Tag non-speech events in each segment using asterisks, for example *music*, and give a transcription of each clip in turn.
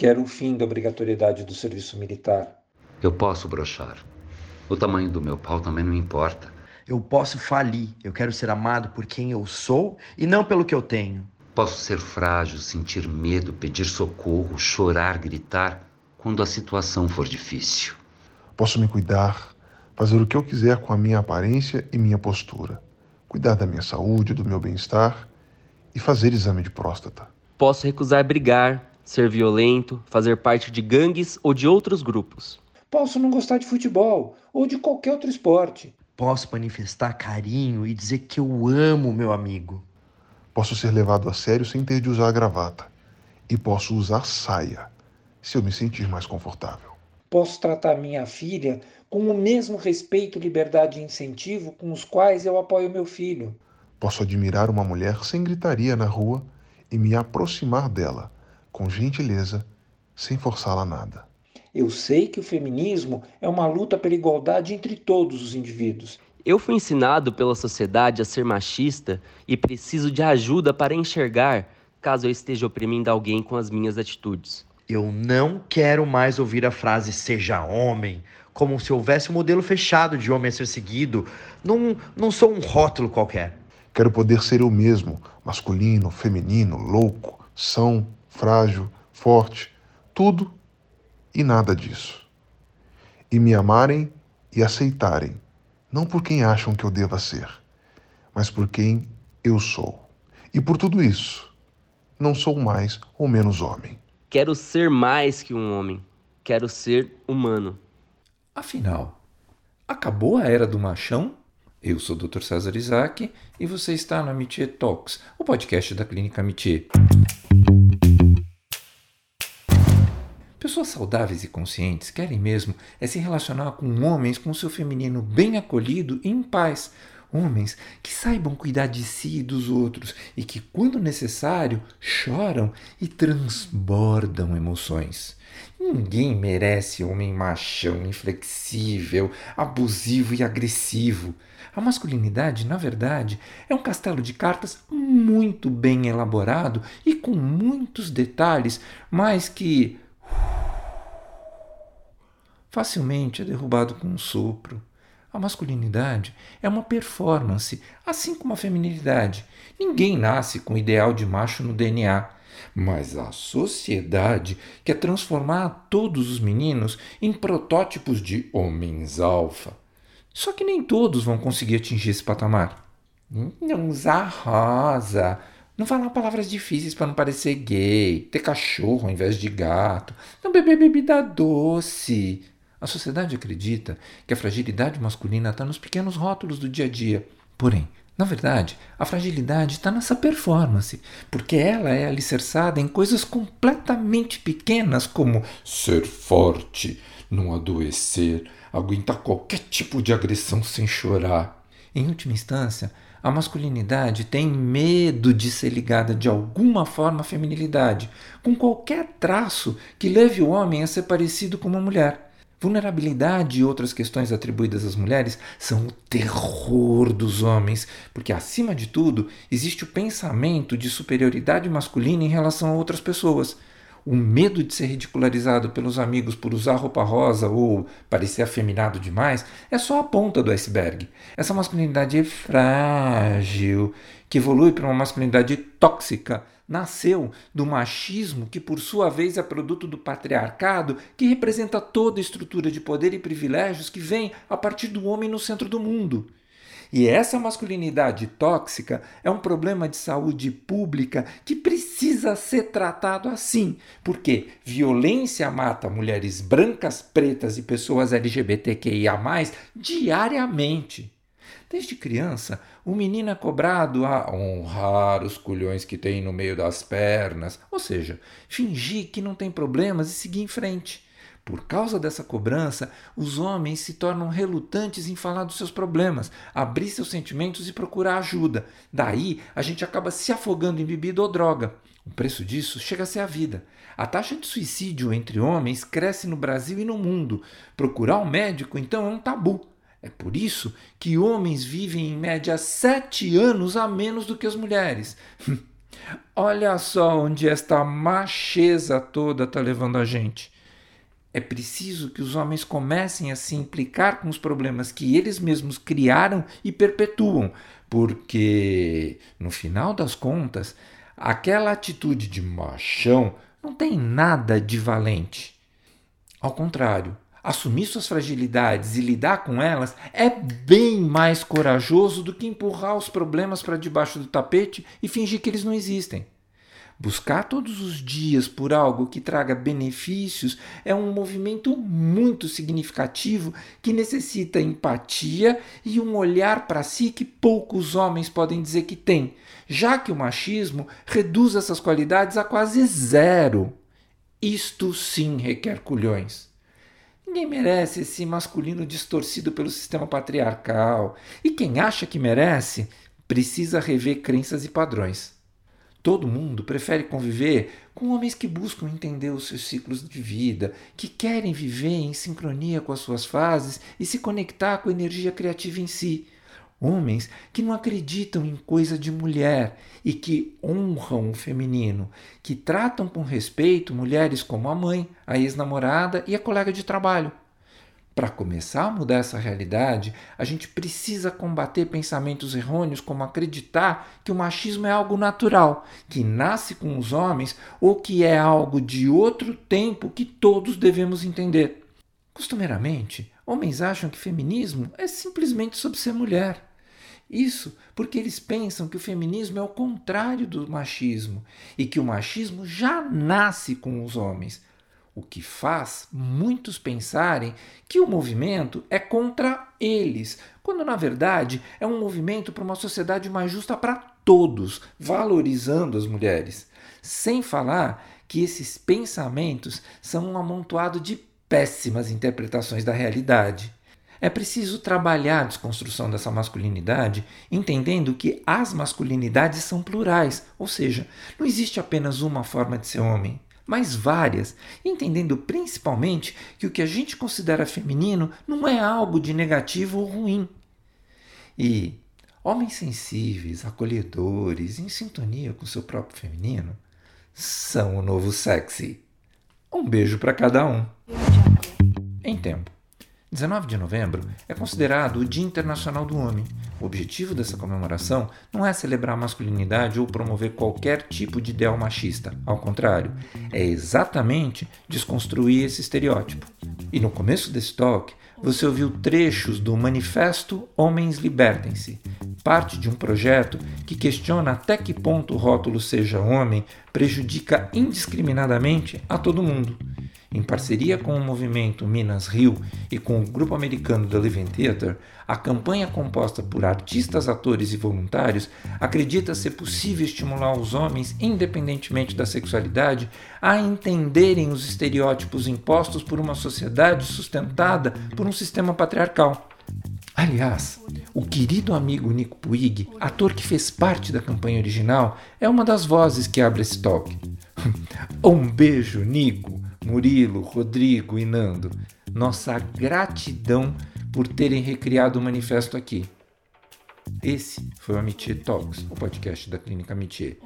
Quero o fim da obrigatoriedade do serviço militar. Eu posso brochar. O tamanho do meu pau também não importa. Eu posso falir. Eu quero ser amado por quem eu sou e não pelo que eu tenho. Posso ser frágil, sentir medo, pedir socorro, chorar, gritar quando a situação for difícil. Posso me cuidar, fazer o que eu quiser com a minha aparência e minha postura, cuidar da minha saúde, do meu bem-estar e fazer exame de próstata. Posso recusar brigar, ser violento, fazer parte de gangues ou de outros grupos. Posso não gostar de futebol ou de qualquer outro esporte. Posso manifestar carinho e dizer que eu amo meu amigo. Posso ser levado a sério sem ter de usar a gravata. E posso usar saia, se eu me sentir mais confortável. Posso tratar minha filha com o mesmo respeito, liberdade e incentivo com os quais eu apoio meu filho. Posso admirar uma mulher sem gritaria na rua e me aproximar dela, com gentileza, sem forçá-la a nada. Eu sei que o feminismo é uma luta pela igualdade entre todos os indivíduos. Eu fui ensinado pela sociedade a ser machista e preciso de ajuda para enxergar caso eu esteja oprimindo alguém com as minhas atitudes. Eu não quero mais ouvir a frase seja homem, como se houvesse um modelo fechado de homem a ser seguido. Não, não sou um rótulo qualquer. Quero poder ser eu mesmo, masculino, feminino, louco, são, frágil, forte, tudo e nada disso. E me amarem e aceitarem, não por quem acham que eu deva ser, mas por quem eu sou. E por tudo isso, não sou mais ou menos homem. Quero ser mais que um homem. Quero ser humano. Afinal, acabou a era do machão? Eu sou o Dr. César Isaac e você está no Amitié Talks, o podcast da Clínica Amitié. Pessoas saudáveis e conscientes querem mesmo é se relacionar com homens com seu feminino bem acolhido e em paz. Homens que saibam cuidar de si e dos outros e que, quando necessário, choram e transbordam emoções. Ninguém merece homem machão, inflexível, abusivo e agressivo. A masculinidade, na verdade, é um castelo de cartas muito bem elaborado e com muitos detalhes, mas que facilmente é derrubado com um sopro. A masculinidade é uma performance, assim como a feminilidade. Ninguém nasce com o ideal de macho no DNA. Mas a sociedade quer transformar todos os meninos em protótipos de homens alfa. Só que nem todos vão conseguir atingir esse patamar. Não usar rosa, não falar palavras difíceis para não parecer gay, ter cachorro ao invés de gato, não beber bebida doce. A sociedade acredita que a fragilidade masculina está nos pequenos rótulos do dia a dia. Porém, na verdade, a fragilidade está nessa performance, porque ela é alicerçada em coisas completamente pequenas, como ser forte, não adoecer, aguentar qualquer tipo de agressão sem chorar. Em última instância, a masculinidade tem medo de ser ligada de alguma forma à feminilidade, com qualquer traço que leve o homem a ser parecido com uma mulher. Vulnerabilidade e outras questões atribuídas às mulheres são o terror dos homens, porque, acima de tudo, existe o pensamento de superioridade masculina em relação a outras pessoas o medo de ser ridicularizado pelos amigos por usar roupa rosa ou parecer afeminado demais é só a ponta do iceberg. Essa masculinidade é frágil, que evolui para uma masculinidade tóxica, nasceu do machismo, que por sua vez é produto do patriarcado, que representa toda a estrutura de poder e privilégios que vem a partir do homem no centro do mundo. E essa masculinidade tóxica é um problema de saúde pública que precisa ser tratado assim, porque violência mata mulheres brancas, pretas e pessoas LGBTQIA diariamente. Desde criança, o menino é cobrado a honrar os culhões que tem no meio das pernas, ou seja, fingir que não tem problemas e seguir em frente. Por causa dessa cobrança, os homens se tornam relutantes em falar dos seus problemas, abrir seus sentimentos e procurar ajuda. Daí, a gente acaba se afogando em bebida ou droga. O preço disso chega a ser a vida. A taxa de suicídio entre homens cresce no Brasil e no mundo. Procurar um médico, então, é um tabu. É por isso que homens vivem em média sete anos a menos do que as mulheres. *laughs* Olha só onde esta macheza toda está levando a gente. É preciso que os homens comecem a se implicar com os problemas que eles mesmos criaram e perpetuam, porque, no final das contas, aquela atitude de machão não tem nada de valente. Ao contrário, assumir suas fragilidades e lidar com elas é bem mais corajoso do que empurrar os problemas para debaixo do tapete e fingir que eles não existem. Buscar todos os dias por algo que traga benefícios é um movimento muito significativo que necessita empatia e um olhar para si que poucos homens podem dizer que têm, já que o machismo reduz essas qualidades a quase zero. Isto sim requer culhões. Ninguém merece esse masculino distorcido pelo sistema patriarcal. E quem acha que merece, precisa rever crenças e padrões. Todo mundo prefere conviver com homens que buscam entender os seus ciclos de vida, que querem viver em sincronia com as suas fases e se conectar com a energia criativa em si. Homens que não acreditam em coisa de mulher e que honram o feminino, que tratam com respeito mulheres como a mãe, a ex-namorada e a colega de trabalho. Para começar a mudar essa realidade, a gente precisa combater pensamentos errôneos como acreditar que o machismo é algo natural, que nasce com os homens ou que é algo de outro tempo que todos devemos entender. Costumeiramente, homens acham que feminismo é simplesmente sobre ser mulher. Isso porque eles pensam que o feminismo é o contrário do machismo e que o machismo já nasce com os homens, o que faz muitos pensarem que o movimento é contra eles, quando na verdade é um movimento para uma sociedade mais justa para todos, valorizando as mulheres. Sem falar que esses pensamentos são um amontoado de péssimas interpretações da realidade. É preciso trabalhar a desconstrução dessa masculinidade, entendendo que as masculinidades são plurais, ou seja, não existe apenas uma forma de ser homem, mas várias, entendendo principalmente que o que a gente considera feminino não é algo de negativo ou ruim. E homens sensíveis, acolhedores, em sintonia com seu próprio feminino, são o novo sexy. Um beijo para cada um. Em tempo. 19 de novembro é considerado o Dia Internacional do Homem. O objetivo dessa comemoração não é celebrar a masculinidade ou promover qualquer tipo de ideal machista. Ao contrário, é exatamente desconstruir esse estereótipo. E no começo desse talk, você ouviu trechos do Manifesto Homens Libertem-se, parte de um projeto que questiona até que ponto o rótulo seja homem prejudica indiscriminadamente a todo mundo em parceria com o movimento Minas Rio e com o grupo americano The Living Theatre, a campanha composta por artistas, atores e voluntários acredita ser possível estimular os homens, independentemente da sexualidade, a entenderem os estereótipos impostos por uma sociedade sustentada por um sistema patriarcal. Aliás, o querido amigo Nico Puig, ator que fez parte da campanha original, é uma das vozes que abre esse talk. *laughs* um beijo, Nico! Murilo, Rodrigo e Nando, nossa gratidão por terem recriado o manifesto aqui. Esse foi o Amitié Talks, o podcast da Clínica Amitié.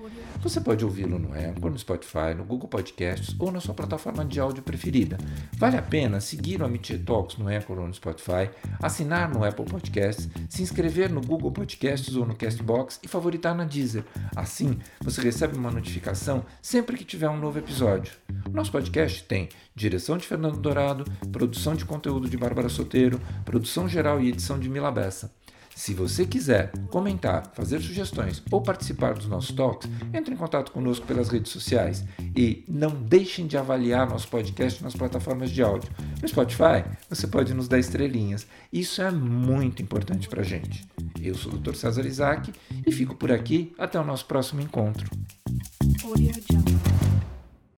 Você pode ouvi-lo no Anchor, no Spotify, no Google Podcasts ou na sua plataforma de áudio preferida. Vale a pena seguir o Amitié Talks no Anchor ou no Spotify, assinar no Apple Podcasts, se inscrever no Google Podcasts ou no Castbox e favoritar na Deezer. Assim, você recebe uma notificação sempre que tiver um novo episódio. Nosso podcast tem direção de Fernando Dourado, produção de conteúdo de Bárbara Soteiro, produção geral e edição de Mila Bessa. Se você quiser comentar, fazer sugestões ou participar dos nossos talks, entre em contato conosco pelas redes sociais e não deixem de avaliar nosso podcast nas plataformas de áudio. No Spotify, você pode nos dar estrelinhas. Isso é muito importante para a gente. Eu sou o Dr. César Isaac e fico por aqui até o nosso próximo encontro.